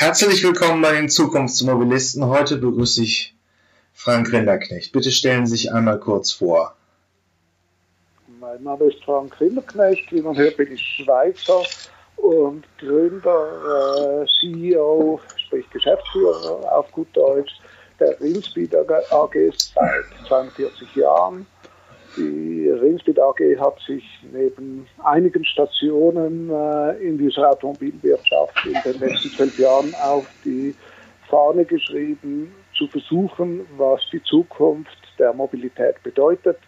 Herzlich willkommen bei den Zukunftsmobilisten. Heute begrüße ich Frank Rinderknecht. Bitte stellen Sie sich einmal kurz vor. Mein Name ist Frank Rinderknecht. Wie man hört, bin ich Schweizer und Gründer, äh, CEO, sprich Geschäftsführer auf gut Deutsch, der Rinspeed AG seit 42 Jahren. Die Rinspeed AG hat sich neben einigen Stationen äh, in dieser Automobilwirtschaft in den letzten zwölf Jahren auf die Fahne geschrieben, zu versuchen, was die Zukunft der Mobilität bedeutet,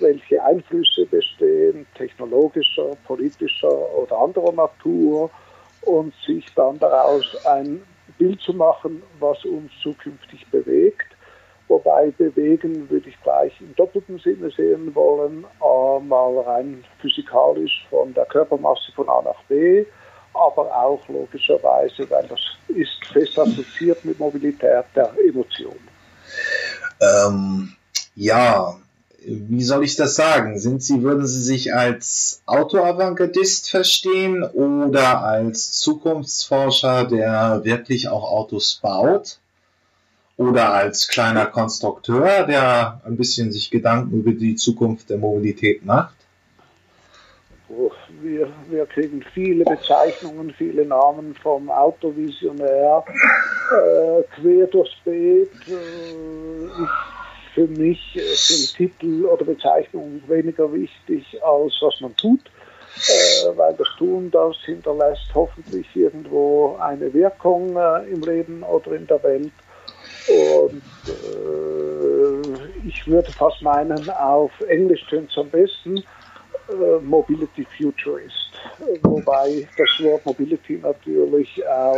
welche Einflüsse bestehen, technologischer, politischer oder anderer Natur und sich dann daraus ein Bild zu machen, was uns zukünftig bewegt. Wobei bewegen würde ich gleich im doppelten Sinne sehen wollen, äh, mal rein physikalisch von der Körpermasse von A nach B, aber auch logischerweise, weil das ist fest assoziiert mit Mobilität der Emotion. Ähm, ja, wie soll ich das sagen? Sind Sie, würden Sie sich als Autoavantgardist verstehen oder als Zukunftsforscher, der wirklich auch Autos baut? Oder als kleiner Konstrukteur, der ein bisschen sich Gedanken über die Zukunft der Mobilität macht? Oh, wir, wir kriegen viele Bezeichnungen, viele Namen vom Autovisionär äh, quer durchs Beet. Äh, ich für mich sind Titel oder Bezeichnungen weniger wichtig als was man tut, äh, weil das Tun, das hinterlässt hoffentlich irgendwo eine Wirkung äh, im Leben oder in der Welt. Und äh, ich würde fast meinen, auf Englisch tönt es am besten, äh, Mobility Futurist. Wobei das Wort Mobility natürlich auch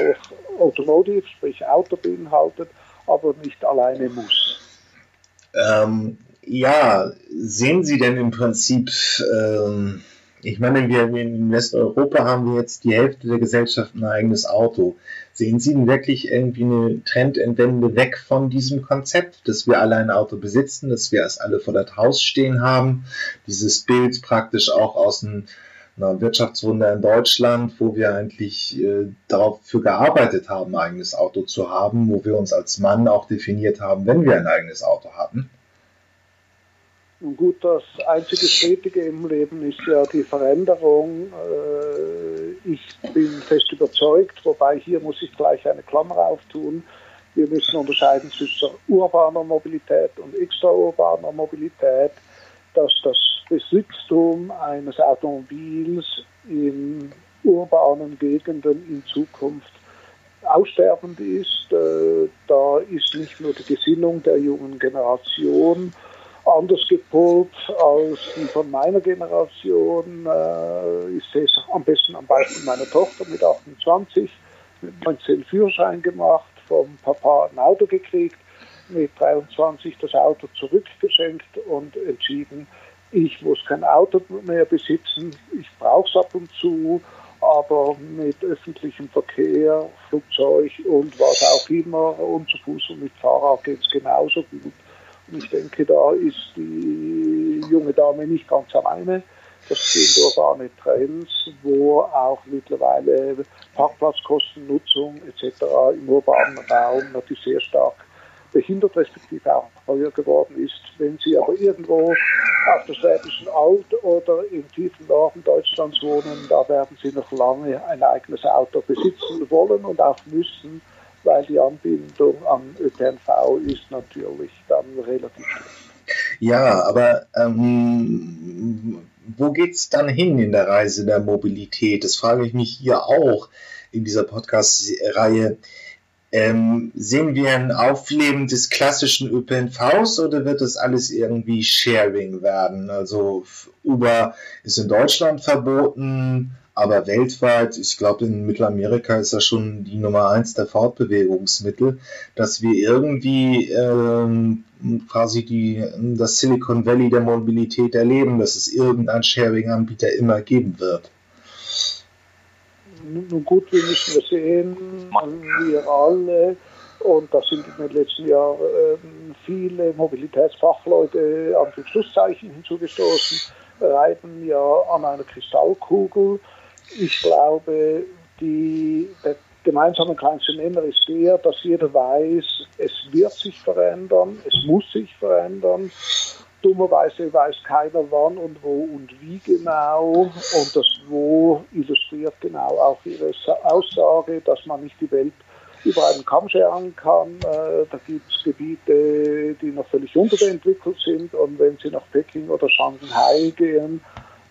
Automotive, sprich Auto beinhaltet, aber nicht alleine muss. Ähm, ja, sehen Sie denn im Prinzip, ähm, ich meine, wir in Westeuropa haben wir jetzt die Hälfte der Gesellschaft ein eigenes Auto. Sehen Sie denn wirklich irgendwie eine Trendentwende weg von diesem Konzept, dass wir alle ein Auto besitzen, dass wir es alle vor das Haus stehen haben? Dieses Bild praktisch auch aus einem na, Wirtschaftswunder in Deutschland, wo wir eigentlich äh, dafür gearbeitet haben, ein eigenes Auto zu haben, wo wir uns als Mann auch definiert haben, wenn wir ein eigenes Auto hatten. Gut, das einzige Stetige im Leben ist ja die Veränderung. Äh, ich bin fest überzeugt, wobei hier muss ich gleich eine Klammer auftun. Wir müssen unterscheiden zwischen urbaner Mobilität und extraurbaner Mobilität, dass das Besitztum eines Automobils in urbanen Gegenden in Zukunft aussterbend ist. Äh, da ist nicht nur die Gesinnung der jungen Generation anders gepolt als die von meiner Generation. Äh, ich sehe es am besten am Beispiel meiner Tochter mit 28, mit 19 Führerschein gemacht, vom Papa ein Auto gekriegt, mit 23 das Auto zurückgeschenkt und entschieden, ich muss kein Auto mehr besitzen, ich brauche es ab und zu, aber mit öffentlichem Verkehr, Flugzeug und was auch immer und zu Fuß und mit Fahrrad geht es genauso gut. Ich denke, da ist die junge Dame nicht ganz alleine. Das sind urbane Trends, wo auch mittlerweile Parkplatzkosten, Nutzung etc. im urbanen Raum natürlich sehr stark behindert respektive auch teuer geworden ist. Wenn Sie aber irgendwo auf der Schwäbischen Alb oder im tiefen Norden Deutschlands wohnen, da werden Sie noch lange ein eigenes Auto besitzen wollen und auch müssen, weil die Anbindung an ÖPNV ist natürlich dann relativ schlecht. Ja, aber ähm, wo es dann hin in der Reise der Mobilität? Das frage ich mich hier auch in dieser Podcast-Reihe. Ähm, sehen wir ein Aufleben des klassischen ÖPNVs oder wird das alles irgendwie Sharing werden? Also Uber ist in Deutschland verboten, aber weltweit, ich glaube in Mittelamerika ist das schon die Nummer eins der Fortbewegungsmittel, dass wir irgendwie ähm, quasi die, das Silicon Valley der Mobilität erleben, dass es irgendeinen Sharing-Anbieter immer geben wird. Nun gut, wir müssen wir sehen, wir alle, und da sind in den letzten Jahren ähm, viele Mobilitätsfachleute an den Schlusszeichen hinzugestoßen, reiten ja an einer Kristallkugel. Ich glaube, die, gemeinsame kleinste Nenner ist der, dass jeder weiß, es wird sich verändern, es muss sich verändern. Dummerweise weiß keiner wann und wo und wie genau. Und das Wo illustriert genau auch ihre Aussage, dass man nicht die Welt über einen Kamm scheren kann. Äh, da gibt es Gebiete, die noch völlig unterentwickelt sind. Und wenn Sie nach Peking oder Shanghai gehen,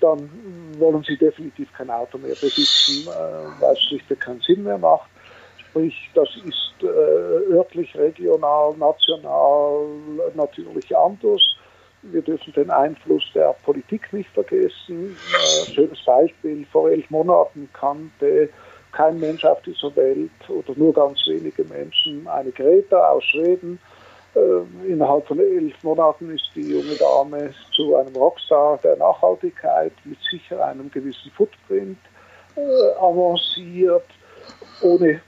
dann wollen Sie definitiv kein Auto mehr besitzen, äh, weil es schlichtweg keinen Sinn mehr macht. Sprich, das ist äh, örtlich, regional, national natürlich anders. Wir dürfen den Einfluss der Politik nicht vergessen. Äh, schönes Beispiel, vor elf Monaten kannte kein Mensch auf dieser Welt oder nur ganz wenige Menschen eine Greta aus Schweden. Äh, innerhalb von elf Monaten ist die junge Dame zu einem Rockstar der Nachhaltigkeit mit sicher einem gewissen Footprint äh, avanciert, ohne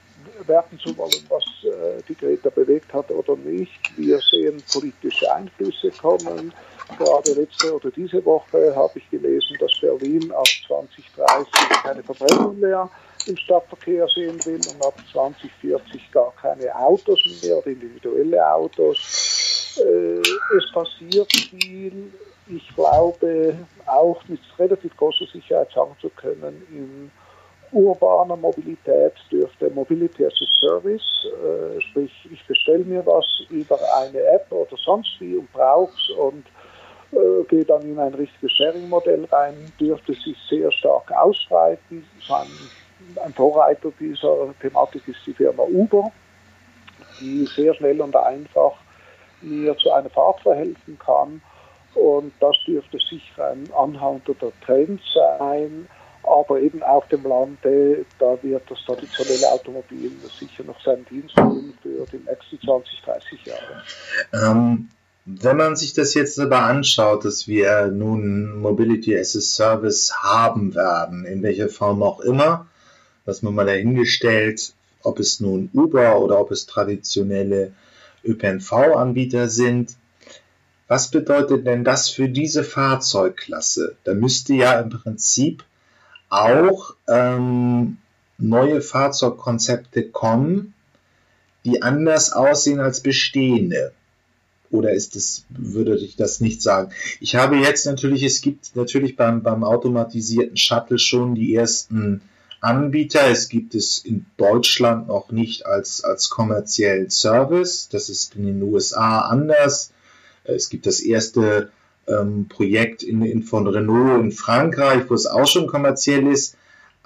werten zu wollen, was äh, die Greta bewegt hat oder nicht. Wir sehen politische Einflüsse kommen. Gerade letzte oder diese Woche habe ich gelesen, dass Berlin ab 2030 keine Verbrennung mehr im Stadtverkehr sehen will und ab 2040 gar keine Autos mehr oder individuelle Autos. Äh, es passiert viel. Ich glaube auch mit relativ großer Sicherheit sagen zu können, in urbaner Mobilität dürfte Mobility as a Service, äh, sprich ich bestelle mir was über eine App oder sonst wie und brauche es und äh, gehe dann in ein richtiges Sharing-Modell rein, dürfte sich sehr stark ausbreiten. Ein ein Vorreiter dieser Thematik ist die Firma Uber, die sehr schnell und einfach mir zu einer Fahrt verhelfen kann. Und das dürfte sicher ein anhaltender Trend sein. Aber eben auf dem Lande, da wird das traditionelle Automobil sicher noch seinen Dienst tun für die nächsten 20, 30 Jahre. Ähm, wenn man sich das jetzt aber anschaut, dass wir nun Mobility as a Service haben werden, in welcher Form auch immer, dass man mal dahingestellt, ob es nun Uber oder ob es traditionelle ÖPNV-Anbieter sind. Was bedeutet denn das für diese Fahrzeugklasse? Da müsste ja im Prinzip auch ähm, neue Fahrzeugkonzepte kommen, die anders aussehen als bestehende. Oder ist es, würde ich das nicht sagen? Ich habe jetzt natürlich, es gibt natürlich beim, beim automatisierten Shuttle schon die ersten Anbieter. Es gibt es in Deutschland noch nicht als, als kommerziellen Service. Das ist in den USA anders. Es gibt das erste ähm, Projekt in, in, von Renault in Frankreich, wo es auch schon kommerziell ist.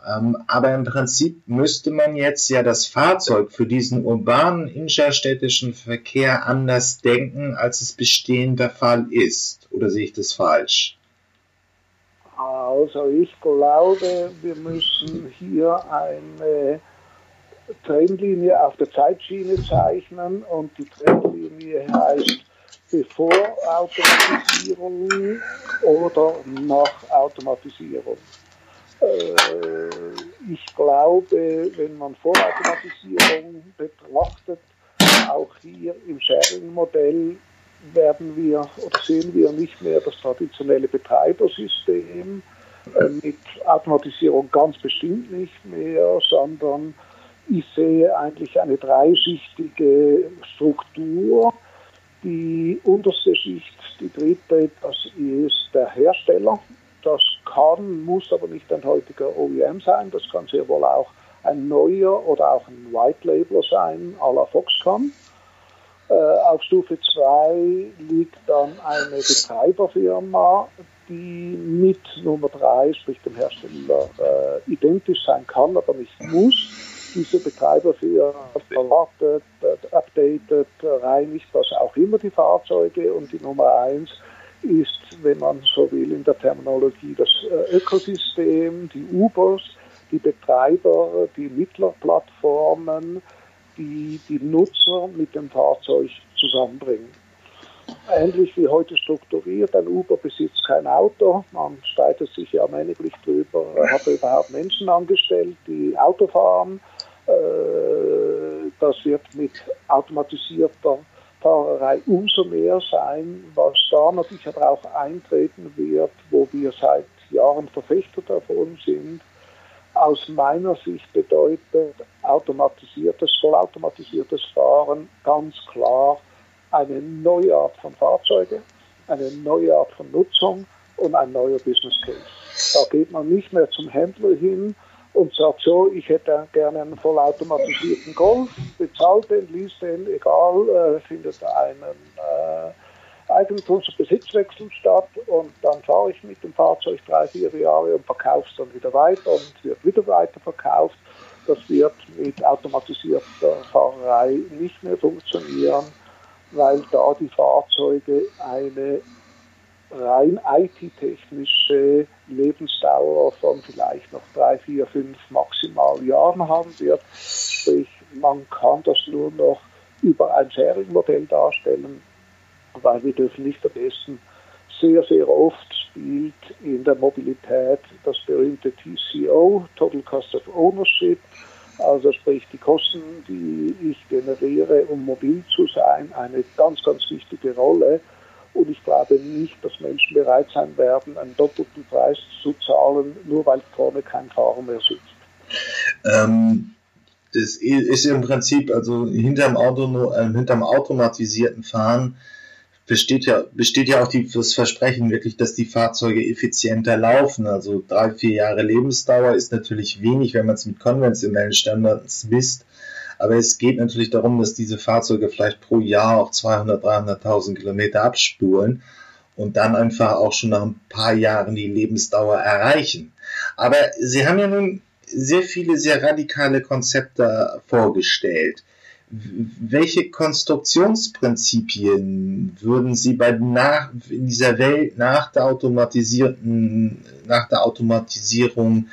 Ähm, aber im Prinzip müsste man jetzt ja das Fahrzeug für diesen urbanen innerstädtischen Verkehr anders denken, als es bestehend der Fall ist. Oder sehe ich das falsch? Also ich glaube, wir müssen hier eine Trendlinie auf der Zeitschiene zeichnen und die Trendlinie heißt bevor Automatisierung oder nach Automatisierung. Äh, ich glaube, wenn man Vorautomatisierung betrachtet, auch hier im Sharing-Modell werden wir oder sehen wir nicht mehr das traditionelle Betreibersystem äh, mit Automatisierung ganz bestimmt nicht mehr, sondern ich sehe eigentlich eine dreischichtige Struktur. Die unterste Schicht, die dritte, das ist der Hersteller. Das kann, muss aber nicht ein heutiger OEM sein. Das kann sehr wohl auch ein neuer oder auch ein White Labeler sein, à la Foxconn. Äh, auf Stufe 2 liegt dann eine Betreiberfirma, die mit Nummer 3, sprich dem Hersteller, äh, identisch sein kann, aber nicht muss. Diese Betreiberfirma verwartet, äh, updatet, reinigt, was auch immer die Fahrzeuge. Und die Nummer 1 ist, wenn man so will, in der Terminologie das äh, Ökosystem, die Ubers, die Betreiber, die Mittlerplattformen, die die Nutzer mit dem Fahrzeug zusammenbringen. Ähnlich wie heute strukturiert, ein Uber besitzt kein Auto, man streitet sich ja männlich drüber, hat er überhaupt Menschen angestellt, die Auto fahren. Äh, das wird mit automatisierter Fahrerei umso mehr sein, was da natürlich aber auch eintreten wird, wo wir seit Jahren Verfechter davon sind, aus meiner Sicht bedeutet automatisiertes, vollautomatisiertes Fahren ganz klar eine neue Art von Fahrzeuge, eine neue Art von Nutzung und ein neuer Business Case. Da geht man nicht mehr zum Händler hin und sagt so, ich hätte gerne einen vollautomatisierten Golf, bezahlt den, liest den, egal, äh, findet einen äh, Eigentums- und Besitzwechsel statt und dann fahre ich mit dem Fahrzeug drei, vier Jahre und verkaufe es dann wieder weiter und wird wieder weiter verkauft. Das wird mit automatisierter Fahrerei nicht mehr funktionieren, weil da die Fahrzeuge eine rein IT-technische Lebensdauer von vielleicht noch drei, vier, fünf maximal Jahren haben wird. Sprich, man kann das nur noch über ein Serienmodell darstellen, weil wir dürfen nicht vergessen, sehr, sehr oft spielt in der Mobilität das berühmte TCO, Total Cost of Ownership, also sprich die Kosten, die ich generiere, um mobil zu sein, eine ganz, ganz wichtige Rolle. Und ich glaube nicht, dass Menschen bereit sein werden, einen doppelten Preis zu zahlen, nur weil vorne kein Fahrer mehr sitzt. Ähm, das ist im Prinzip, also hinterm, Auto, äh, hinterm automatisierten Fahren besteht ja, besteht ja auch die, das Versprechen wirklich, dass die Fahrzeuge effizienter laufen. Also drei, vier Jahre Lebensdauer ist natürlich wenig, wenn man es mit konventionellen Standards misst. Aber es geht natürlich darum, dass diese Fahrzeuge vielleicht pro Jahr auf 200, 300.000 Kilometer abspulen und dann einfach auch schon nach ein paar Jahren die Lebensdauer erreichen. Aber Sie haben ja nun sehr viele, sehr radikale Konzepte vorgestellt. Welche Konstruktionsprinzipien würden Sie bei nach, in dieser Welt nach der automatisierten, nach der Automatisierung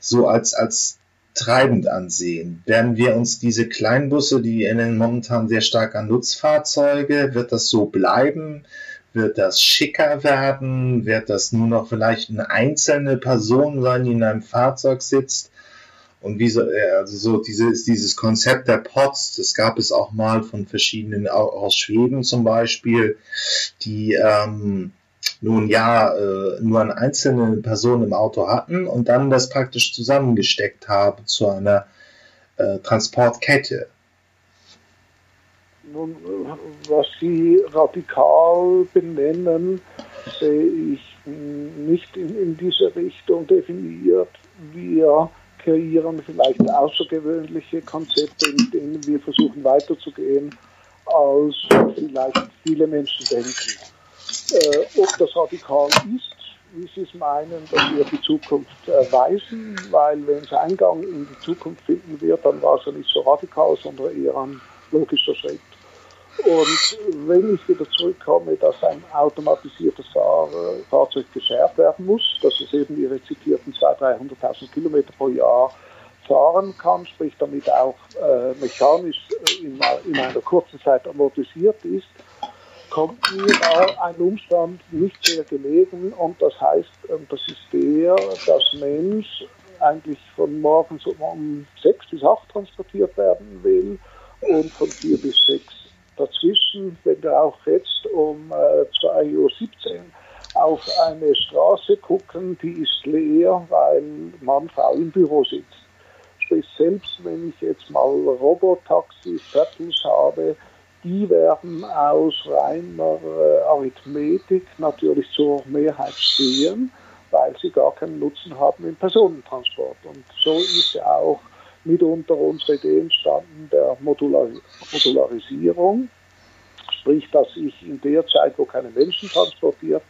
so als, als treibend ansehen. Werden wir uns diese Kleinbusse, die erinnern momentan sehr stark an Nutzfahrzeuge, wird das so bleiben? Wird das schicker werden? Wird das nur noch vielleicht eine einzelne Person sein, die in einem Fahrzeug sitzt? Und wie so, äh, also so dieses, dieses Konzept der Pots, das gab es auch mal von verschiedenen, aus Schweden zum Beispiel, die ähm, nun ja äh, nur eine einzelne Person im Auto hatten und dann das praktisch zusammengesteckt haben zu einer äh, Transportkette. Nun, was Sie radikal benennen, sehe ich nicht in, in diese Richtung definiert. Wir kreieren vielleicht außergewöhnliche Konzepte, in denen wir versuchen weiterzugehen, als vielleicht viele Menschen denken. Äh, ob das radikal ist, wie Sie es meinen, dass wir die Zukunft äh, weisen, weil wenn es Eingang in die Zukunft finden wird, dann war es ja nicht so radikal, sondern eher ein logischer Schritt. Und wenn ich wieder zurückkomme, dass ein automatisiertes Fahr Fahrzeug geschärft werden muss, dass es eben Ihre zitierten 200.000, 300.000 Kilometer pro Jahr fahren kann, sprich damit auch äh, mechanisch äh, in, in einer kurzen Zeit amortisiert ist, kommt mir ein Umstand nicht sehr gelegen und das heißt, ähm, das ist der, dass Mensch eigentlich von morgens um sechs bis acht transportiert werden will und von vier bis sechs dazwischen, wenn wir auch jetzt um äh, 2.17 Uhr auf eine Straße gucken, die ist leer, weil Mann, Frau im Büro sitzt. Sprich, selbst wenn ich jetzt mal Robotaxis, Shuttles habe, die werden aus reiner äh, Arithmetik natürlich zur Mehrheit stehen, weil sie gar keinen Nutzen haben im Personentransport. Und so ist ja auch mitunter unsere Idee entstanden der Modular Modularisierung, sprich, dass ich in der Zeit, wo keine Menschen transportiert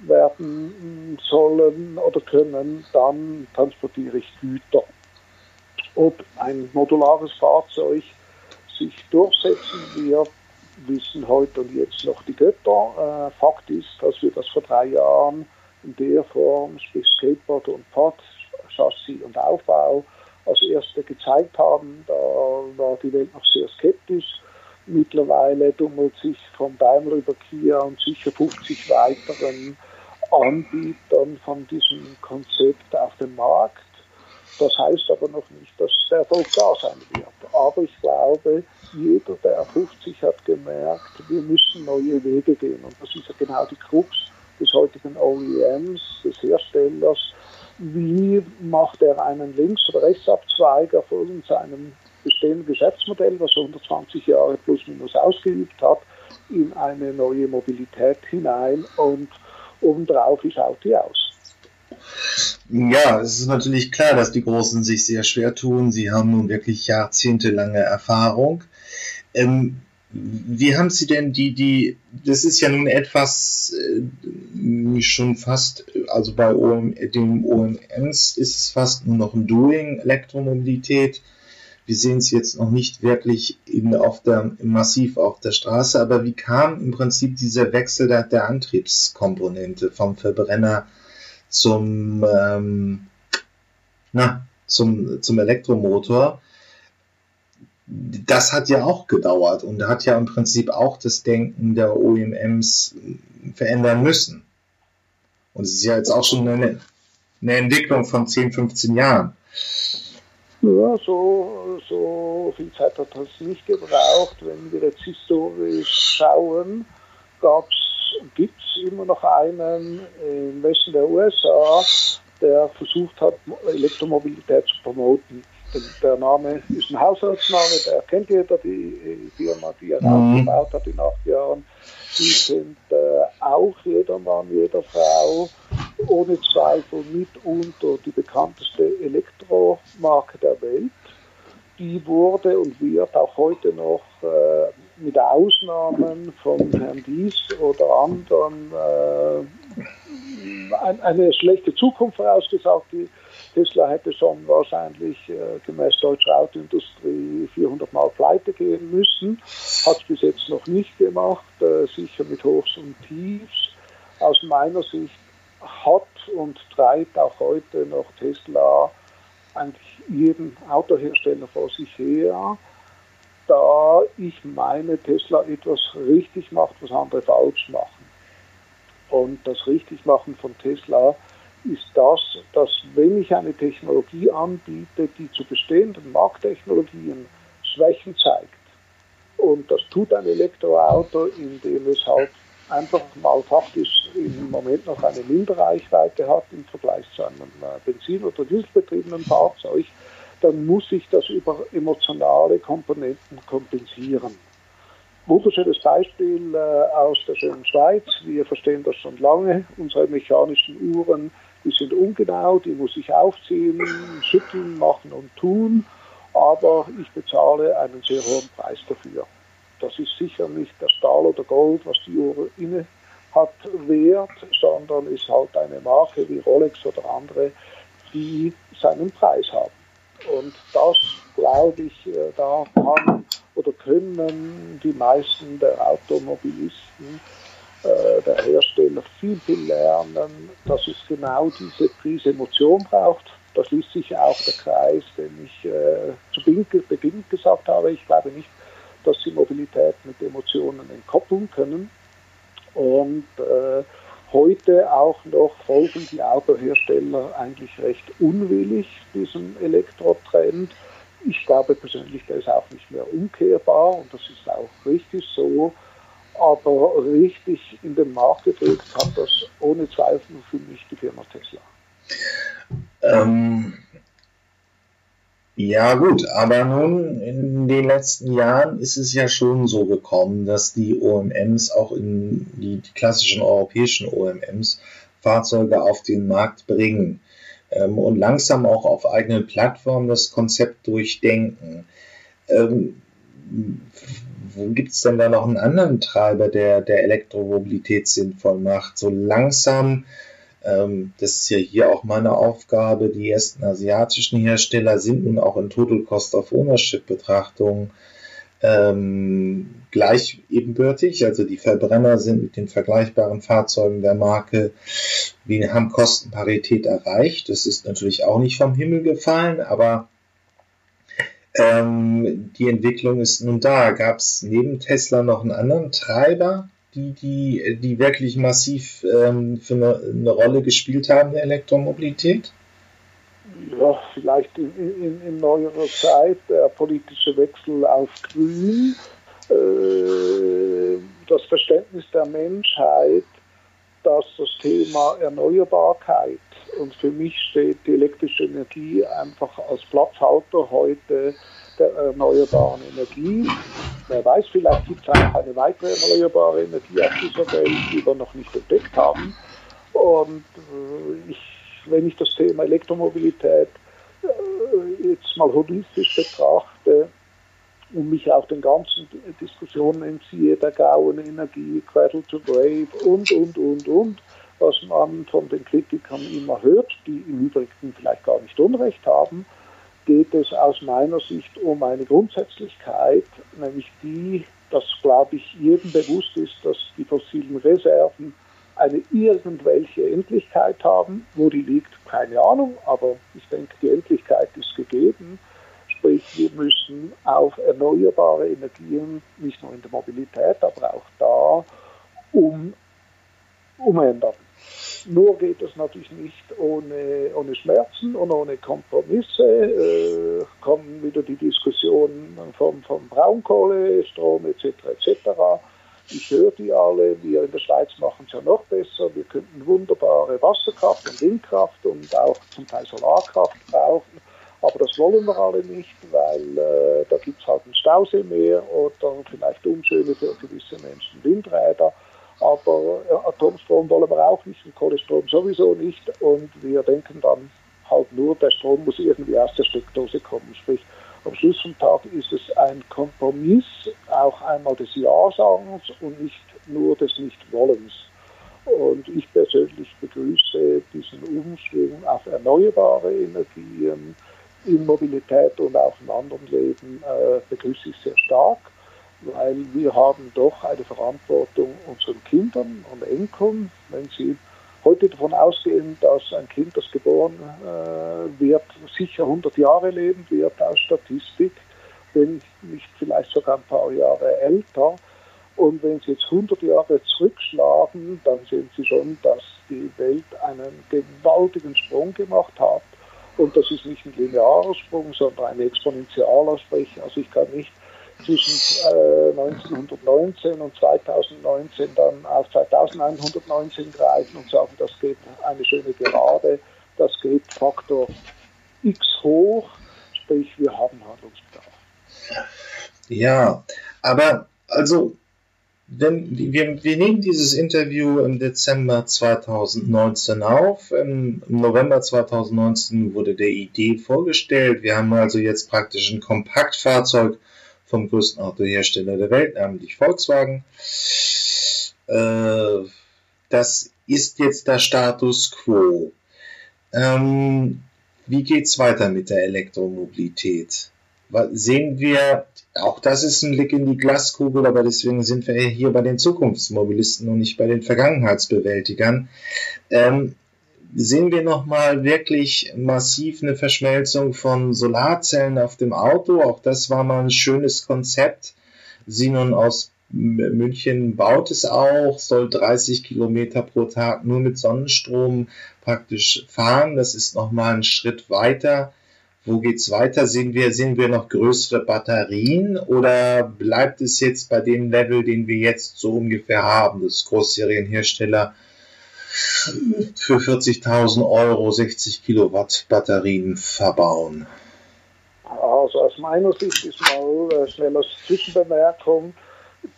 werden sollen oder können, dann transportiere ich Güter. Ob ein modulares Fahrzeug sich durchsetzen wird, wissen heute und jetzt noch die Götter. Äh, Fakt ist, dass wir das vor drei Jahren in der Form, sprich Skateboard und Pod, Chassis und Aufbau, als erste gezeigt haben. Da war die Welt noch sehr skeptisch. Mittlerweile dummelt sich von Daimler über Kia und sicher 50 weiteren Anbietern von diesem Konzept auf dem Markt. Das heißt aber noch nicht, dass der Erfolg da sein wird. Aber ich glaube, jeder der 50 hat gemerkt, wir müssen neue Wege gehen. Und das ist ja genau die Krux des heutigen OEMs, des Herstellers, wie macht er einen Links- oder Rechtsabzweiger von seinem bestehenden Geschäftsmodell, was er 120 Jahre plus minus ausgeübt hat, in eine neue Mobilität hinein und obendrauf ist Audi aus. Ja, es ist natürlich klar, dass die Großen sich sehr schwer tun. Sie haben nun wirklich jahrzehntelange Erfahrung. Ähm, wie haben Sie denn die, die, das ist ja nun etwas äh, schon fast, also bei OM, dem OMMs ist es fast nur noch ein Doing, Elektromobilität. Wir sehen es jetzt noch nicht wirklich in, auf der, massiv auf der Straße, aber wie kam im Prinzip dieser Wechsel der, der Antriebskomponente vom Verbrenner zum, ähm, na, zum, zum Elektromotor? das hat ja auch gedauert und hat ja im Prinzip auch das Denken der OEMs verändern müssen. Und es ist ja jetzt auch schon eine, eine Entwicklung von 10, 15 Jahren. Ja, so, so viel Zeit hat das nicht gebraucht. Wenn wir jetzt historisch schauen, gibt es immer noch einen im Westen der USA, der versucht hat, Elektromobilität zu promoten. Der Name ist ein Haushaltsname, der kennt jeder, die Firma, die er mhm. aufgebaut hat in acht Jahren. Die kennt äh, auch jeder Mann, jede Frau, ohne Zweifel mitunter die bekannteste Elektromarke der Welt. Die wurde und wird auch heute noch äh, mit Ausnahmen von Herrn Dies oder anderen äh, eine schlechte Zukunft vorausgesagt. Die Tesla hätte schon wahrscheinlich äh, gemäß deutscher Autoindustrie 400 Mal pleite gehen müssen. Hat es bis jetzt noch nicht gemacht, äh, sicher mit Hochs und Tiefs. Aus meiner Sicht hat und treibt auch heute noch Tesla eigentlich jeden Autohersteller vor sich her, da ich meine, Tesla etwas richtig macht, was andere falsch machen. Und das Richtigmachen von Tesla ist das, dass wenn ich eine Technologie anbiete, die zu bestehenden Markttechnologien Schwächen zeigt, und das tut ein Elektroauto, indem es halt einfach mal faktisch im Moment noch eine Minderreichweite hat im Vergleich zu einem äh, Benzin- oder Dieselbetriebenen Fahrzeug, dann muss ich das über emotionale Komponenten kompensieren. Wunderschönes Beispiel äh, aus der schönen Schweiz. Wir verstehen das schon lange. Unsere mechanischen Uhren die sind ungenau, die muss ich aufziehen, schütteln, machen und tun, aber ich bezahle einen sehr hohen Preis dafür. Das ist sicher nicht der Stahl oder Gold, was die Uhr inne hat, wert, sondern ist halt eine Marke wie Rolex oder andere, die seinen Preis haben. Und das, glaube ich, äh, da kann oder können die meisten der Automobilisten äh, der Hersteller viel, viel lernen, dass es genau diese Prise Emotion braucht. Da schließt sich auch der Kreis, den ich äh, zu Beginn gesagt habe. Ich glaube nicht, dass sie Mobilität mit Emotionen entkoppeln können. Und äh, heute auch noch folgen die Autohersteller eigentlich recht unwillig diesem Elektrotrend. Ich glaube persönlich, der ist auch nicht mehr umkehrbar und das ist auch richtig so aber richtig in den Markt gedrückt hat das ohne Zweifel für mich die Firma Tesla. Ähm, ja gut, aber nun in den letzten Jahren ist es ja schon so gekommen, dass die OMMs auch in die, die klassischen europäischen OMMs Fahrzeuge auf den Markt bringen ähm, und langsam auch auf eigenen Plattformen das Konzept durchdenken. Ähm, wo gibt es denn da noch einen anderen Treiber, der der Elektromobilität sinnvoll macht? So langsam, ähm, das ist ja hier auch meine Aufgabe, die ersten asiatischen Hersteller sind nun auch in Total Cost of Ownership Betrachtungen ähm, gleich ebenbürtig. Also die Verbrenner sind mit den vergleichbaren Fahrzeugen der Marke, wir haben Kostenparität erreicht. Das ist natürlich auch nicht vom Himmel gefallen, aber ähm, die Entwicklung ist nun da. Gab es neben Tesla noch einen anderen Treiber, die, die, die wirklich massiv ähm, für eine, eine, Rolle gespielt haben der Elektromobilität? Ja, vielleicht in, in, in neuerer Zeit der politische Wechsel auf Grün, äh, das Verständnis der Menschheit, dass das Thema Erneuerbarkeit Und für mich steht die elektrische Energie einfach als Platzhalter heute der erneuerbaren Energie. Wer weiß, vielleicht gibt es auch eine weitere erneuerbare Energie auf dieser Welt, die wir noch nicht entdeckt haben. Und äh, ich, wenn ich das Thema Elektromobilität äh, jetzt mal holistisch betrachte und mich auch den ganzen Diskussionen entziehe, der grauen Energie, Cradle to Grave und, und, und, und, was man von den Kritikern immer hört, die im Übrigen vielleicht gar nicht Unrecht haben, geht es aus meiner Sicht um eine Grundsätzlichkeit, nämlich die, dass, glaube ich, jedem bewusst ist, dass die fossilen Reserven eine irgendwelche Endlichkeit haben. Wo die liegt, keine Ahnung, aber ich denke, die Endlichkeit ist gegeben. Sprich, wir müssen auf erneuerbare Energien, nicht nur in der Mobilität, aber auch da, um, umändern. Nur geht es natürlich nicht ohne, ohne Schmerzen und ohne Kompromisse. Äh, kommen wieder die Diskussionen vom, vom Braunkohlestrom etc. etc. Ich höre die alle. Wir in der Schweiz machen es ja noch besser. Wir könnten wunderbare Wasserkraft und Windkraft und auch zum Teil Solarkraft brauchen. Aber das wollen wir alle nicht, weil äh, da gibt es halt ein Stauseemeer oder vielleicht unschöne für gewisse Menschen Windräder. Aber äh, Atomstrom wollen wir auch nicht und Kohlestrom sowieso nicht. Und wir denken dann halt nur, der Strom muss irgendwie aus der Steckdose kommen. Sprich, am Schluss vom Tag ist es ein Kompromiss, auch einmal des Ja-Sagens und nicht nur des Nicht-Wollens. Und ich persönlich begrüße diesen Umschwung auf erneuerbare Energien in Mobilität und auch in anderen Leben, äh, begrüße ich sehr stark weil wir haben doch eine Verantwortung unseren Kindern und Enkeln, wenn sie heute davon ausgehen, dass ein Kind, das geboren äh, wird, sicher 100 Jahre leben wird aus Statistik, wenn nicht vielleicht sogar ein paar Jahre älter. Und wenn Sie jetzt 100 Jahre zurückschlagen, dann sehen Sie schon, dass die Welt einen gewaltigen Sprung gemacht hat. Und das ist nicht ein linearer Sprung, sondern ein exponentialer Sprich. Also ich kann nicht zwischen äh, 1919 und 2019 dann auf 2119 greifen und sagen, das geht eine schöne Gerade, das geht Faktor x hoch, sprich wir haben Handlungsbedarf. Ja, aber also wenn, wir, wir nehmen dieses Interview im Dezember 2019 auf. Im November 2019 wurde der Idee vorgestellt. Wir haben also jetzt praktisch ein Kompaktfahrzeug vom größten Autohersteller der Welt, nämlich Volkswagen. Äh, das ist jetzt der Status quo. Ähm, wie geht's weiter mit der Elektromobilität? Sehen wir, auch das ist ein Blick in die Glaskugel, aber deswegen sind wir hier bei den Zukunftsmobilisten und nicht bei den Vergangenheitsbewältigern. Ähm, sehen wir nochmal wirklich massiv eine Verschmelzung von Solarzellen auf dem Auto. Auch das war mal ein schönes Konzept. Sinon aus München baut es auch, soll 30 Kilometer pro Tag nur mit Sonnenstrom praktisch fahren. Das ist nochmal ein Schritt weiter. Wo geht's weiter? Sehen wir, sehen wir noch größere Batterien oder bleibt es jetzt bei dem Level, den wir jetzt so ungefähr haben, dass Großserienhersteller für 40.000 Euro 60 Kilowatt Batterien verbauen? Also aus meiner Sicht ist mal äh, schnell als Zwischenbemerkung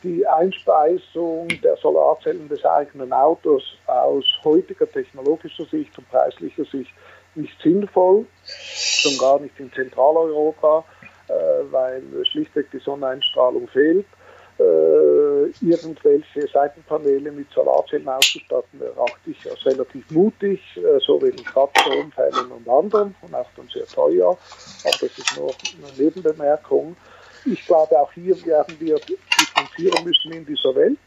die Einspeisung der Solarzellen des eigenen Autos aus heutiger technologischer Sicht und preislicher Sicht nicht sinnvoll, schon gar nicht in Zentraleuropa, äh, weil schlichtweg die Sonneneinstrahlung fehlt äh, irgendwelche Seitenpaneele mit Solarzellen auszustatten, erachte ich als relativ mutig, äh, so wegen Kraftstromfällen und anderen und auch dann sehr teuer. Aber das ist nur eine Nebenbemerkung. Ich glaube, auch hier werden wir differenzieren müssen in dieser Welt.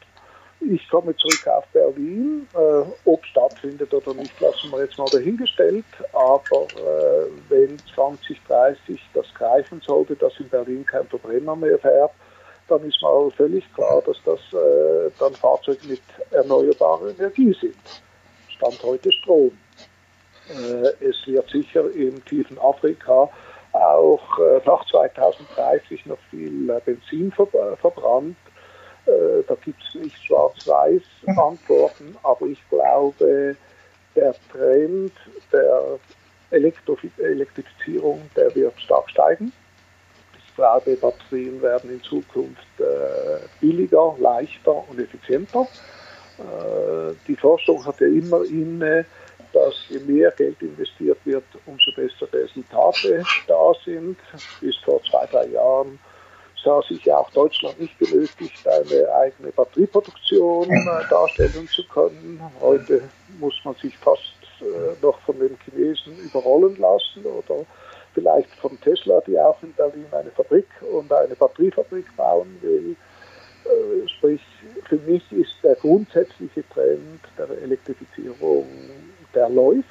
Ich komme zurück auf Berlin. Äh, ob stattfindet oder nicht, lassen wir jetzt mal dahingestellt. Aber äh, wenn 2030 das greifen sollte, dass in Berlin kein Verbrenner mehr fährt, dann ist mal völlig klar, dass das äh, dann Fahrzeuge mit erneuerbarer Energie sind. Stand heute Strom. Äh, es wird sicher im tiefen Afrika auch äh, nach 2030 noch viel äh, Benzin ver äh, verbrannt. Äh, da gibt es nicht schwarz-weiß Antworten, aber ich glaube, der Trend der Elektrifizierung, der wird stark steigen. Ich glaube, Batterien werden in Zukunft äh, billiger, leichter und effizienter. Äh, die Forschung hat ja immer inne, dass je mehr Geld investiert wird, umso bessere Resultate da sind. Bis vor zwei, drei Jahren sah sich ja auch Deutschland nicht benötigt, eine eigene Batterieproduktion äh, darstellen zu können. Heute muss man sich fast äh, noch von den Chinesen überrollen lassen oder vielleicht von Tesla, die auch in Berlin eine Fabrik und eine Batteriefabrik bauen will. Äh, sprich, für mich ist der grundsätzliche Trend der Elektrifizierung, der läuft.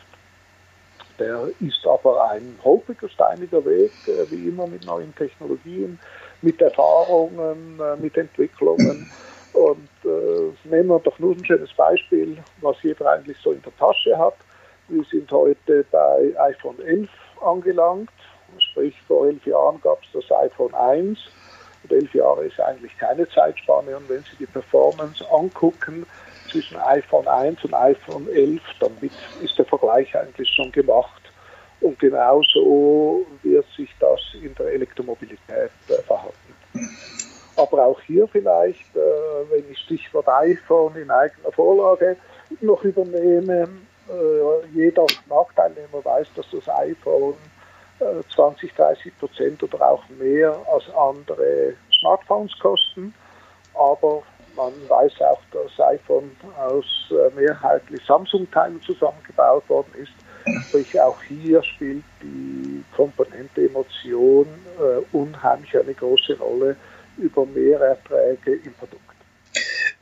Der ist aber ein holpriger, steiniger Weg, äh, wie immer mit neuen Technologien, mit Erfahrungen, äh, mit Entwicklungen. Und äh, nehmen wir doch nur ein schönes Beispiel, was jeder eigentlich so in der Tasche hat. Wir sind heute bei iPhone 11 angelangt, sprich vor elf Jahren gab es das iPhone 1 und elf Jahre ist eigentlich keine Zeitspanne und wenn Sie die Performance angucken zwischen iPhone 1 und iPhone 11, dann ist der Vergleich eigentlich schon gemacht. Und genauso wird sich das in der Elektromobilität äh, verhalten. Aber auch hier vielleicht, äh, wenn ich Stichwort iPhone in eigener Vorlage noch übernehme, äh, jeder Marktteilnehmer weiß, dass das iPhone 20, 30 Prozent oder auch mehr als andere Smartphones kosten. Aber man weiß auch, dass iPhone aus mehrheitlich Samsung-Teilen zusammengebaut worden ist. Sprich, auch hier spielt die Komponente Emotion äh, unheimlich eine große Rolle über Mehrerträge im Produkt.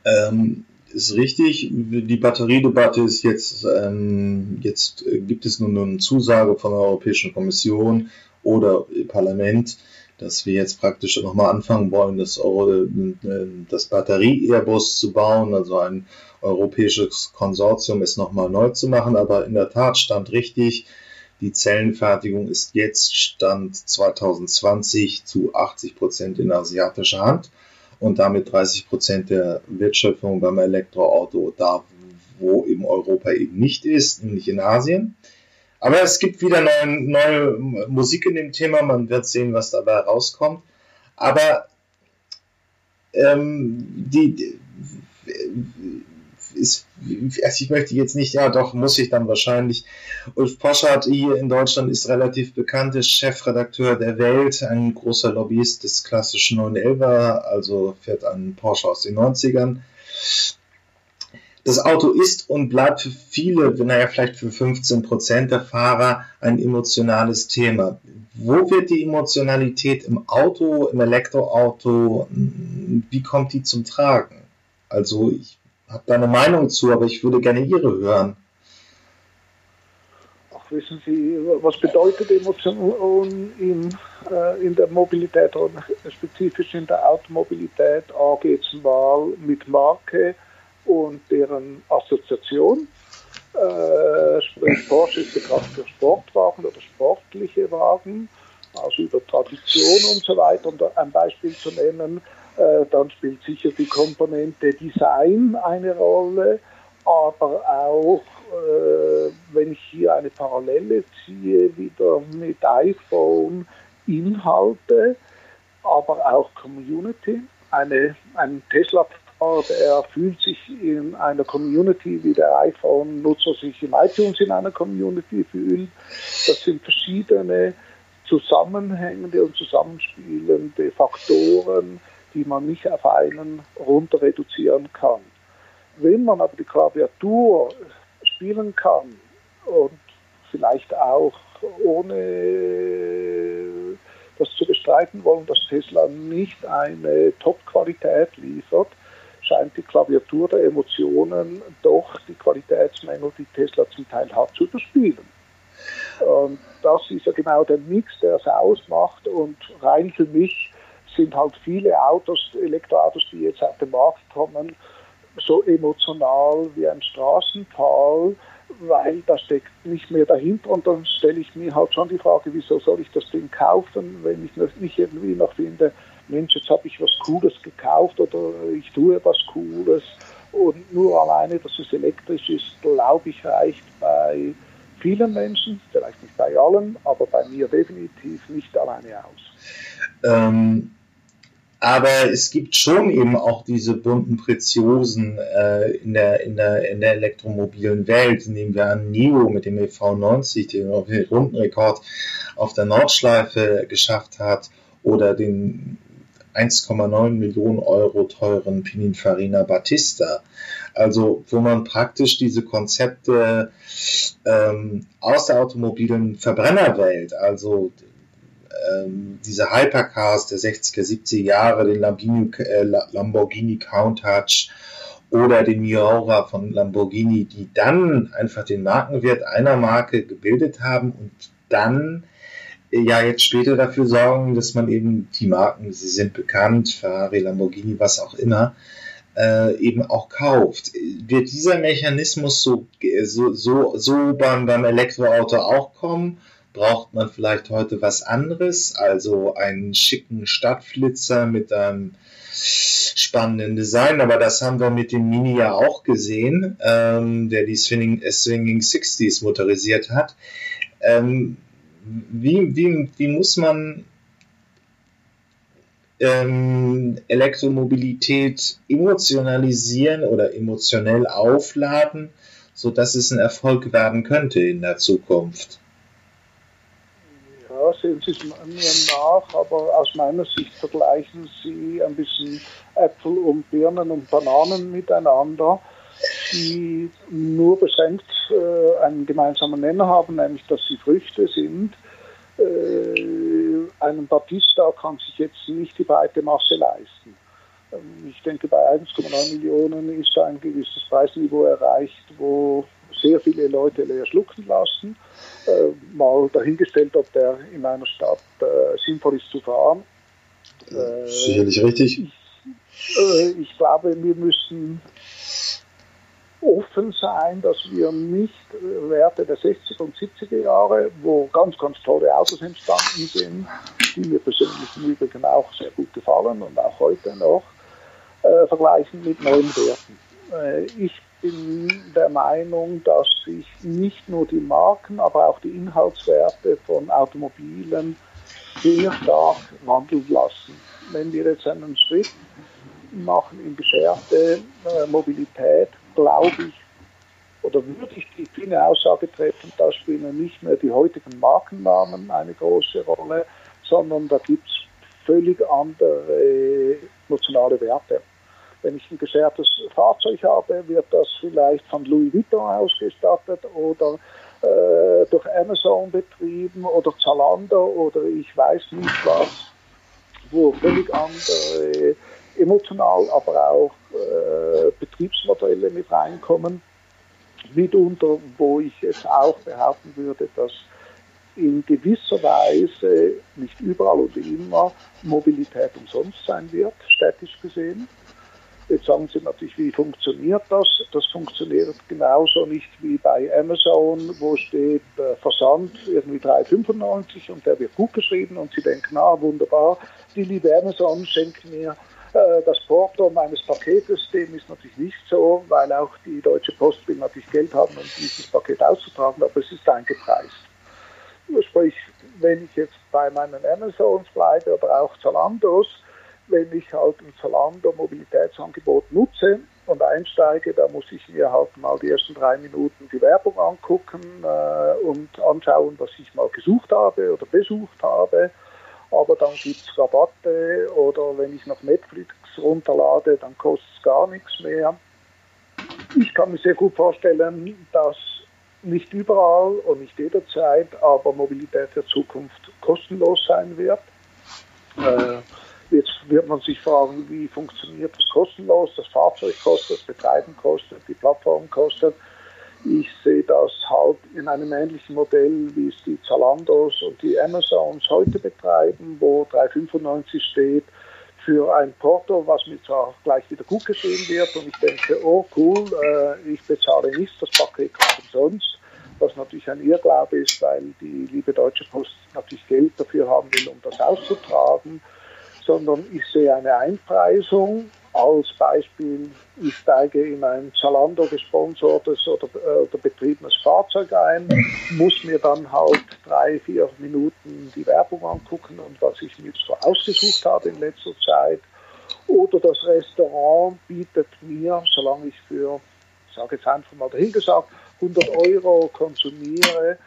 Ähm, ist richtig. Die Batteriedebatte ist jetzt, ähm, jetzt gibt es nun eine Zusage von der Europäischen Kommission oder Parlament, dass wir jetzt praktisch nochmal anfangen wollen, das, Euro, das Batterie-Airbus zu bauen, also ein europäisches Konsortium ist nochmal neu zu machen, aber in der Tat stand richtig, die Zellenfertigung ist jetzt Stand 2020 zu 80 Prozent in asiatischer Hand und damit 30 Prozent der Wertschöpfung beim Elektroauto da, wo eben Europa eben nicht ist, nämlich in Asien. Aber es gibt wieder neue, neue Musik in dem Thema, man wird sehen, was dabei rauskommt. Aber ähm, die, ist, also ich möchte jetzt nicht, ja doch, muss ich dann wahrscheinlich. Ulf Poschardt hier in Deutschland ist relativ bekannt, ist Chefredakteur der Welt, ein großer Lobbyist des klassischen 911er, also fährt einen Porsche aus den 90ern. Das Auto ist und bleibt für viele, naja, vielleicht für 15 Prozent der Fahrer ein emotionales Thema. Wo wird die Emotionalität im Auto, im Elektroauto, wie kommt die zum Tragen? Also ich habe da eine Meinung zu, aber ich würde gerne Ihre hören. Ach, wissen Sie, was bedeutet Emotion in, äh, in der Mobilität und spezifisch in der Automobilität? A geht es mal mit Marke und deren Assoziation. Äh, sprich, Porsche ist bekannt für Sportwagen oder sportliche Wagen, also über Tradition und so weiter. Um ein Beispiel zu nennen, dann spielt sicher die Komponente Design eine Rolle, aber auch, äh, wenn ich hier eine Parallele ziehe, wieder mit iPhone, Inhalte, aber auch Community. Eine, ein tesla der fühlt sich in einer Community, wie der iPhone-Nutzer sich im iTunes in einer Community fühlt. Das sind verschiedene zusammenhängende und zusammenspielende Faktoren, die man nicht auf einen runter reduzieren kann. Wenn man aber die Klaviatur spielen kann und vielleicht auch ohne das zu bestreiten wollen, dass Tesla nicht eine Top-Qualität liefert, scheint die Klaviatur der Emotionen doch die Qualitätsmängel, die Tesla zum Teil hat, zu überspielen. Und das ist ja genau der Mix, der es ausmacht und rein für mich sind halt viele Autos, Elektroautos, die jetzt auf den Markt kommen, so emotional wie ein Straßenpfahl, weil da steckt nicht mehr dahinter und dann stelle ich mir halt schon die Frage, wieso soll ich das Ding kaufen, wenn ich nicht irgendwie noch finde, Mensch, jetzt habe ich was Cooles gekauft oder ich tue was Cooles Und nur alleine, dass es elektrisch ist, glaube ich, reicht bei vielen Menschen, vielleicht nicht bei allen, aber bei mir definitiv nicht alleine aus. Ähm, aber es gibt schon eben auch diese bunten Preziosen äh, in, der, in, der, in der elektromobilen Welt. Nehmen wir an NIO mit dem EV90, der den Rundenrekord auf der Nordschleife geschafft hat, oder den 1,9 Millionen Euro teuren Pininfarina Battista. Also wo man praktisch diese Konzepte ähm, aus der automobilen Verbrennerwelt, also ähm, diese Hypercars der 60er, 70er Jahre, den Lamborghini, äh, Lamborghini Countach oder den Miura von Lamborghini, die dann einfach den Markenwert einer Marke gebildet haben und dann ja jetzt später dafür sorgen, dass man eben die Marken, sie sind bekannt, Ferrari, Lamborghini, was auch immer, äh, eben auch kauft. Wird dieser Mechanismus so, so, so, so beim, beim Elektroauto auch kommen? Braucht man vielleicht heute was anderes, also einen schicken Stadtflitzer mit einem spannenden Design, aber das haben wir mit dem Mini ja auch gesehen, ähm, der die Swinging, Swinging 60s motorisiert hat. Ähm, wie, wie, wie muss man ähm, Elektromobilität emotionalisieren oder emotionell aufladen, sodass es ein Erfolg werden könnte in der Zukunft? Sehen Sie es mir nach, aber aus meiner Sicht vergleichen Sie ein bisschen Äpfel und Birnen und Bananen miteinander, die nur beschränkt äh, einen gemeinsamen Nenner haben, nämlich dass sie Früchte sind. Äh, ein Batista kann sich jetzt nicht die breite Masse leisten. Ähm, ich denke, bei 1,9 Millionen ist ein gewisses Preisniveau erreicht, wo sehr viele Leute leer schlucken lassen. Äh, mal dahingestellt, ob der in einer Stadt äh, sinnvoll ist zu fahren. Äh, Sicherlich richtig. Ich, äh, ich glaube, wir müssen offen sein, dass wir nicht Werte der 60er und 70er Jahre, wo ganz, ganz tolle Autos entstanden sind, die mir persönlich im Übrigen auch sehr gut gefallen und auch heute noch, äh, vergleichen mit neuen Werten. Äh, ich bin der Meinung, dass sich nicht nur die Marken, aber auch die Inhaltswerte von Automobilen sehr stark wandeln lassen. Wenn wir jetzt einen Schritt machen in bescherte äh, Mobilität, glaube ich, oder würde ich die kühne Aussage treffen, da spielen nicht mehr die heutigen Markennamen eine große Rolle, sondern da gibt es völlig andere emotionale Werte. Wenn ich ein geschertes Fahrzeug habe, wird das vielleicht von Louis Vuitton ausgestattet oder äh, durch Amazon betrieben oder Zalando oder ich weiß nicht was, wo völlig andere emotional, aber auch äh, Betriebsmodelle mit reinkommen. Mitunter, wo ich jetzt auch behaupten würde, dass in gewisser Weise, nicht überall und immer, Mobilität umsonst sein wird, städtisch gesehen. Jetzt sagen Sie natürlich, wie funktioniert das? Das funktioniert genauso nicht wie bei Amazon, wo steht äh, Versand irgendwie 3,95 und der wird gut geschrieben und Sie denken, na wunderbar, die liebe Amazon schenkt mir äh, das Porto meines Paketes, dem ist natürlich nicht so, weil auch die Deutsche Post will natürlich Geld haben, um dieses Paket auszutragen, aber es ist eingepreist. Sprich, wenn ich jetzt bei meinen Amazons bleibe oder auch Zalandos, wenn ich halt ein Zalando Mobilitätsangebot nutze und einsteige, da muss ich mir halt mal die ersten drei Minuten die Werbung angucken äh, und anschauen, was ich mal gesucht habe oder besucht habe aber dann gibt es Rabatte oder wenn ich noch Netflix runterlade, dann kostet es gar nichts mehr. Ich kann mir sehr gut vorstellen, dass nicht überall und nicht jederzeit, aber Mobilität der Zukunft kostenlos sein wird. Äh, jetzt wird man sich fragen, wie funktioniert das kostenlos? Das Fahrzeug kostet, das Betreiben kostet, die Plattform kostet. Ich sehe das halt in einem ähnlichen Modell, wie es die Zalandos und die Amazons heute betreiben, wo 3,95 steht für ein Porto, was mir zwar gleich wieder gut geschrieben wird und ich denke, oh cool, äh, ich bezahle nichts, das Paket kommt umsonst, was natürlich ein Irrglaube ist, weil die liebe Deutsche Post natürlich Geld dafür haben will, um das auszutragen, sondern ich sehe eine Einpreisung, als Beispiel, ich steige in ein Zalando gesponsertes oder, äh, oder betriebenes Fahrzeug ein, muss mir dann halt drei, vier Minuten die Werbung angucken und was ich mir so ausgesucht habe in letzter Zeit. Oder das Restaurant bietet mir, solange ich für, ich sage jetzt einfach mal dahingesagt, 100 Euro konsumiere,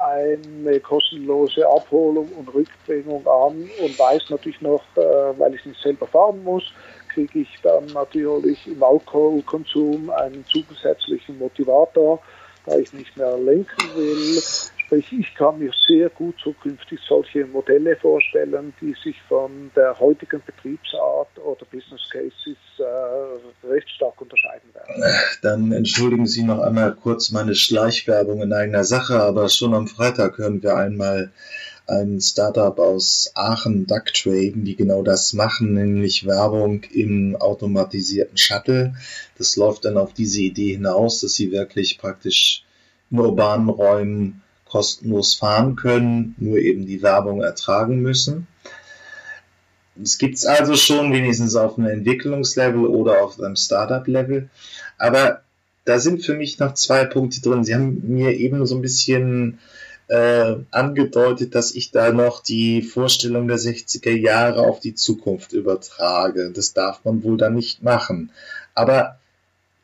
eine kostenlose Abholung und Rückbringung an und weiß natürlich noch, äh, weil ich nicht selber fahren muss, kriege ich dann natürlich im Alkoholkonsum einen zusätzlichen Motivator, da ich nicht mehr lenken will. Ich kann mir sehr gut zukünftig solche Modelle vorstellen, die sich von der heutigen Betriebsart oder Business Cases äh, recht stark unterscheiden werden. Dann entschuldigen Sie noch einmal kurz meine Schleichwerbung in eigener Sache, aber schon am Freitag hören wir einmal ein Startup aus Aachen, Ducktraden, die genau das machen, nämlich Werbung im automatisierten Shuttle. Das läuft dann auf diese Idee hinaus, dass sie wirklich praktisch in urbanen Räumen kostenlos fahren können, nur eben die Werbung ertragen müssen. Es gibt es also schon wenigstens auf einem Entwicklungslevel oder auf einem Startup-Level. Aber da sind für mich noch zwei Punkte drin. Sie haben mir eben so ein bisschen äh, angedeutet, dass ich da noch die Vorstellung der 60er Jahre auf die Zukunft übertrage. Das darf man wohl dann nicht machen. Aber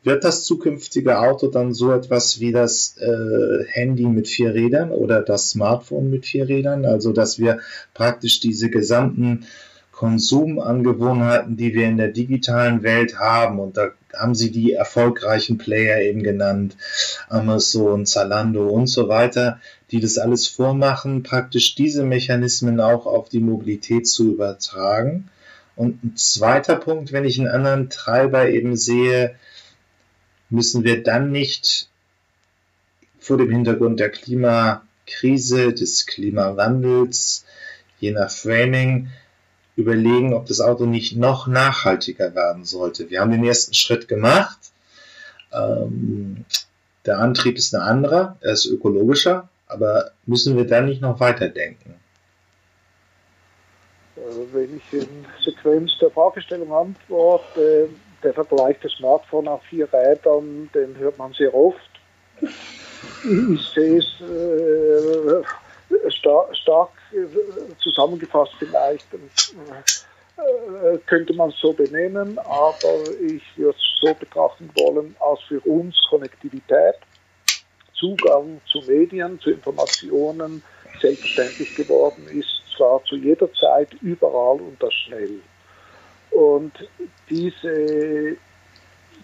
wird das zukünftige Auto dann so etwas wie das äh, Handy mit vier Rädern oder das Smartphone mit vier Rädern? Also dass wir praktisch diese gesamten Konsumangewohnheiten, die wir in der digitalen Welt haben, und da haben Sie die erfolgreichen Player eben genannt, Amazon, Zalando und so weiter, die das alles vormachen, praktisch diese Mechanismen auch auf die Mobilität zu übertragen. Und ein zweiter Punkt, wenn ich einen anderen Treiber eben sehe, müssen wir dann nicht vor dem Hintergrund der Klimakrise, des Klimawandels, je nach Framing, überlegen, ob das Auto nicht noch nachhaltiger werden sollte. Wir haben den ersten Schritt gemacht. Ähm, der Antrieb ist ein anderer, er ist ökologischer, aber müssen wir da nicht noch weiterdenken? Also wenn ich in Sequenz der Fragestellung antworte, der Vergleich des Smartphone auf vier Rädern, den hört man sehr oft. Ich sehe es äh, stark, stark äh, zusammengefasst vielleicht. Äh, könnte man es so benennen, aber ich würde es so betrachten wollen, als für uns Konnektivität Zugang zu Medien, zu Informationen selbstverständlich geworden ist, zwar zu jeder Zeit, überall und das schnell. Und diese,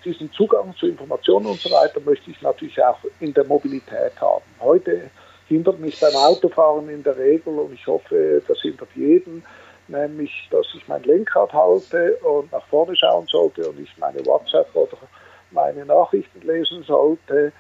diesen Zugang zu Informationen und so weiter möchte ich natürlich auch in der Mobilität haben. Heute hindert mich beim Autofahren in der Regel, und ich hoffe, das hindert jeden, nämlich, dass ich mein Lenkrad halte und nach vorne schauen sollte und ich meine WhatsApp oder meine Nachrichten lesen sollte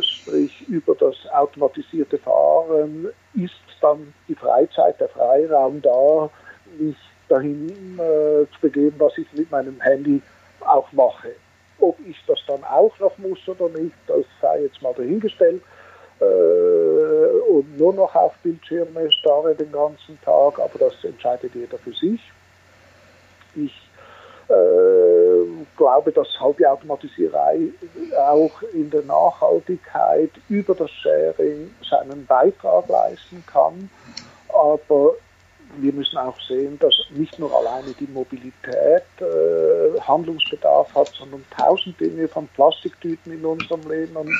sprich über das automatisierte Fahren, ist dann die Freizeit, der Freiraum da, mich dahin äh, zu begeben, was ich mit meinem Handy auch mache. Ob ich das dann auch noch muss oder nicht, das sei jetzt mal dahingestellt. Äh, und nur noch auf Bildschirme starre den ganzen Tag, aber das entscheidet jeder für sich. Ich äh, glaube, dass halt die Automatisierei auch in der Nachhaltigkeit über das Sharing seinen Beitrag leisten kann. Aber wir müssen auch sehen, dass nicht nur alleine die Mobilität äh, Handlungsbedarf hat, sondern tausend Dinge von Plastiktüten in unserem Leben und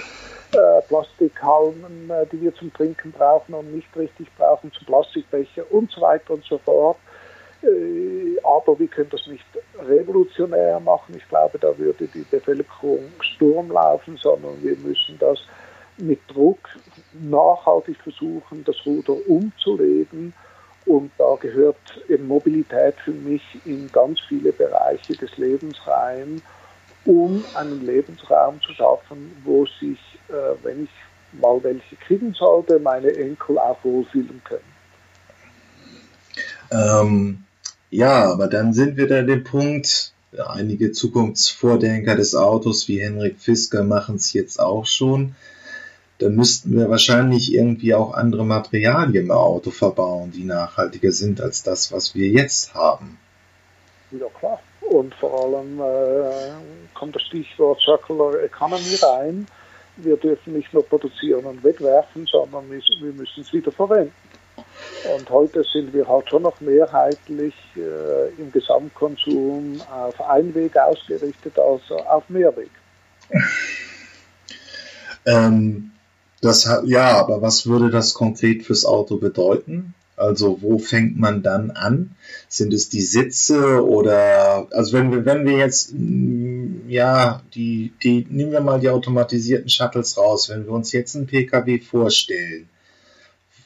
äh, Plastikhalmen, äh, die wir zum Trinken brauchen und nicht richtig brauchen, zum Plastikbecher und so weiter und so fort äh, aber wir können das nicht revolutionär machen. Ich glaube, da würde die Bevölkerung Sturm laufen, sondern wir müssen das mit Druck nachhaltig versuchen, das Ruder umzulegen. Und da gehört eben Mobilität für mich in ganz viele Bereiche des Lebens rein, um einen Lebensraum zu schaffen, wo sich, äh, wenn ich mal welche kriegen sollte, meine Enkel auch wohlfühlen können. Ähm, ja, aber dann sind wir da an dem Punkt, einige Zukunftsvordenker des Autos wie Henrik Fisker machen es jetzt auch schon. Da müssten wir wahrscheinlich irgendwie auch andere Materialien im Auto verbauen, die nachhaltiger sind als das, was wir jetzt haben. Ja, klar. Und vor allem äh, kommt das Stichwort Circular Economy rein. Wir dürfen nicht nur produzieren und wegwerfen, sondern wir müssen es wieder verwenden. Und heute sind wir halt schon noch mehrheitlich äh, im Gesamtkonsum auf Einweg ausgerichtet als auf Mehrweg. ähm, das, ja, aber was würde das konkret fürs Auto bedeuten? Also wo fängt man dann an? Sind es die Sitze oder also wenn wir wenn wir jetzt mm, ja die die nehmen wir mal die automatisierten Shuttles raus, wenn wir uns jetzt einen PKW vorstellen,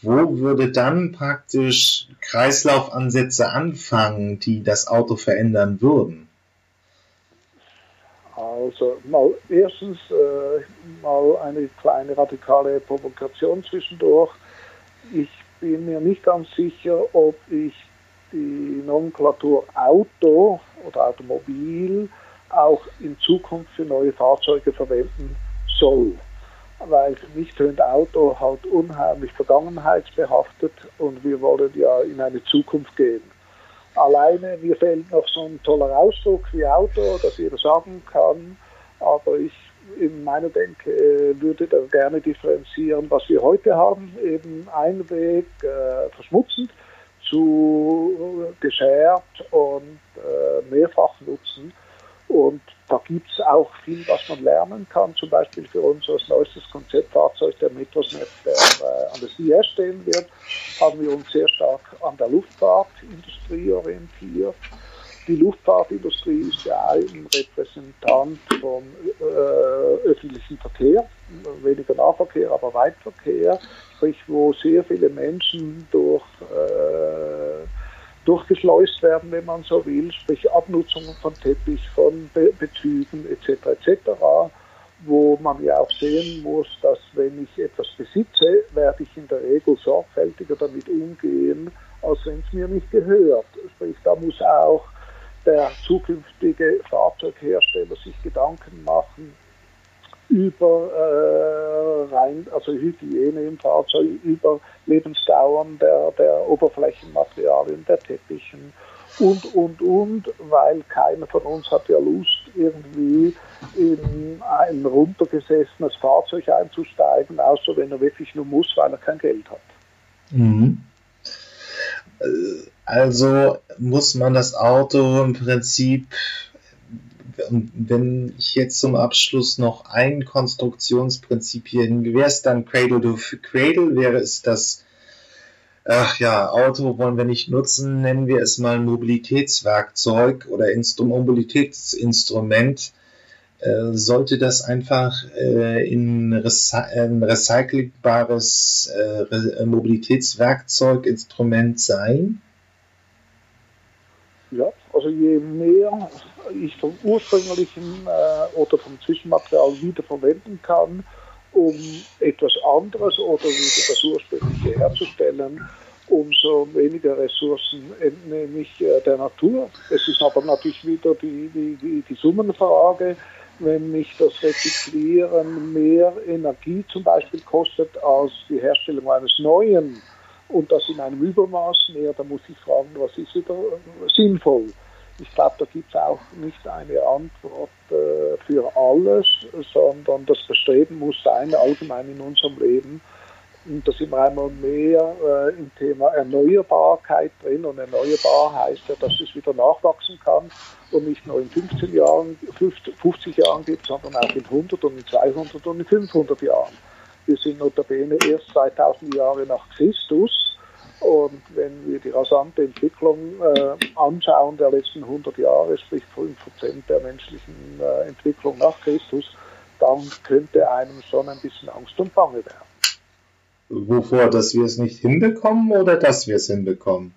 wo würde dann praktisch Kreislaufansätze anfangen, die das Auto verändern würden? Also mal erstens äh, mal eine kleine radikale Provokation zwischendurch. Ich bin mir nicht ganz sicher, ob ich die Nomenklatur Auto oder Automobil auch in Zukunft für neue Fahrzeuge verwenden soll. Weil für mich tönt Auto halt unheimlich vergangenheitsbehaftet und wir wollen ja in eine Zukunft gehen. Alleine mir fehlt noch so ein toller Ausdruck wie Auto, dass jeder sagen kann, aber ich in meiner Denke äh, würde da gerne differenzieren, was wir heute haben, eben Einweg, äh, verschmutzend, zu geschert und äh, mehrfach nutzen. Und da gibt es auch viel, was man lernen kann. Zum Beispiel für unser neuestes Konzeptfahrzeug, der Metrosnet, der äh, an der CIS stehen wird, haben wir uns sehr stark an der Luftfahrtindustrie orientiert die Luftfahrtindustrie ist ja ein Repräsentant vom äh, öffentlichen Verkehr, weniger Nahverkehr, aber Weitverkehr, sprich wo sehr viele Menschen durch, äh, durchgeschleust werden, wenn man so will, sprich Abnutzungen von Teppich, von Be Bezügen etc. etc., wo man ja auch sehen muss, dass wenn ich etwas besitze, werde ich in der Regel sorgfältiger damit umgehen, als wenn es mir nicht gehört. Sprich, da muss auch der zukünftige Fahrzeughersteller sich Gedanken machen über äh, rein, also Hygiene im Fahrzeug, über Lebensdauern der, der Oberflächenmaterialien, der Teppichen und, und, und, weil keiner von uns hat ja Lust, irgendwie in ein runtergesessenes Fahrzeug einzusteigen, außer wenn er wirklich nur muss, weil er kein Geld hat. Mhm. Äh, also muss man das Auto im Prinzip, wenn ich jetzt zum Abschluss noch ein Konstruktionsprinzip hier wäre es dann Cradle to Cradle, wäre es das, ach ja, Auto wollen wir nicht nutzen, nennen wir es mal Mobilitätswerkzeug oder Instru Mobilitätsinstrument. Äh, sollte das einfach äh, in ein recycelbares äh, Mobilitätswerkzeuginstrument sein? Also je mehr ich vom ursprünglichen äh, oder vom Zwischenmaterial wiederverwenden kann, um etwas anderes oder wieder das ursprüngliche herzustellen, umso weniger Ressourcen entnehme ich äh, der Natur. Es ist aber natürlich wieder die, die, die, die Summenfrage, wenn mich das Rezyklieren mehr Energie zum Beispiel kostet als die Herstellung eines neuen und das in einem Übermaß mehr, da muss ich fragen, was ist wieder sinnvoll? Ich glaube, da gibt es auch nicht eine Antwort äh, für alles, sondern das Bestreben muss sein, allgemein in unserem Leben. Und da sind wir einmal mehr äh, im Thema Erneuerbarkeit drin. Und erneuerbar heißt ja, dass es wieder nachwachsen kann und nicht nur in 15 Jahren, 50 Jahren gibt, sondern auch in 100 und in 200 und in 500 Jahren. Wir sind notabene erst 2000 Jahre nach Christus. Und wenn wir die rasante Entwicklung äh, anschauen der letzten 100 Jahre, sprich 5% der menschlichen äh, Entwicklung nach Christus, dann könnte einem schon ein bisschen Angst und Bange werden. Wovor, dass wir es nicht hinbekommen oder dass wir es hinbekommen?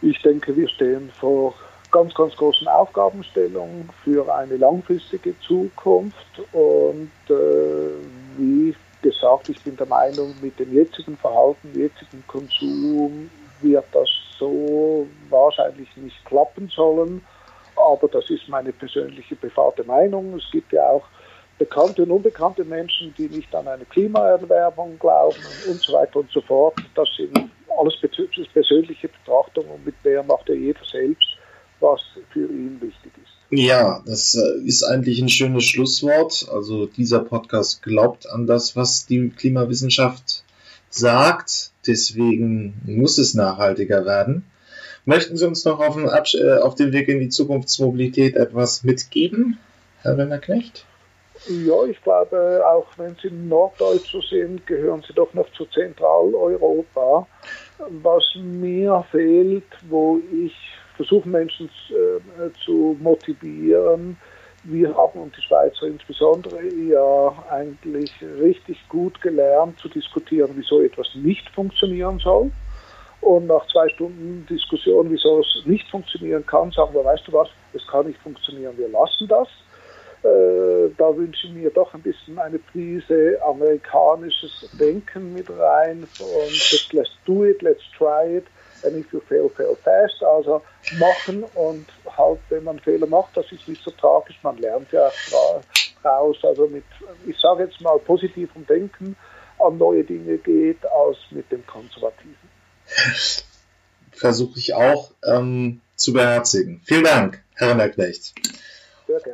Ich denke, wir stehen vor ganz, ganz großen Aufgabenstellungen für eine langfristige Zukunft und äh, wie gesagt, ich bin der Meinung, mit dem jetzigen Verhalten, jetzigen Konsum wird das so wahrscheinlich nicht klappen sollen. Aber das ist meine persönliche private Meinung. Es gibt ja auch bekannte und unbekannte Menschen, die nicht an eine Klimaerwärmung glauben und so weiter und so fort. Das sind alles persönliche Betrachtungen und mit der macht ja jeder selbst was für ihn wichtig ist. Ja, das äh, ist eigentlich ein schönes Schlusswort. Also dieser Podcast glaubt an das, was die Klimawissenschaft sagt. Deswegen muss es nachhaltiger werden. Möchten Sie uns noch auf dem, Absch äh, auf dem Weg in die Zukunftsmobilität etwas mitgeben, Herr Rennerknecht? Ja, ich glaube, auch wenn Sie Norddeutscher sind, gehören Sie doch noch zu Zentraleuropa. Was mir fehlt, wo ich versuche, Menschen äh, zu motivieren, wir haben und die Schweizer insbesondere ja eigentlich richtig gut gelernt zu diskutieren, wieso etwas nicht funktionieren soll. Und nach zwei Stunden Diskussion, wieso es nicht funktionieren kann, sagen wir, weißt du was, es kann nicht funktionieren, wir lassen das. Äh, da wünsche ich mir doch ein bisschen eine Prise amerikanisches Denken mit rein und let's do it, let's try it and if you fail, fail fast. Also machen und halt, wenn man Fehler macht, das ist nicht so tragisch, man lernt ja raus. Also mit, ich sage jetzt mal, positivem Denken an neue Dinge geht, als mit dem konservativen. Versuche ich auch ähm, zu beherzigen. Vielen Dank, Herr Knecht. Sehr gerne.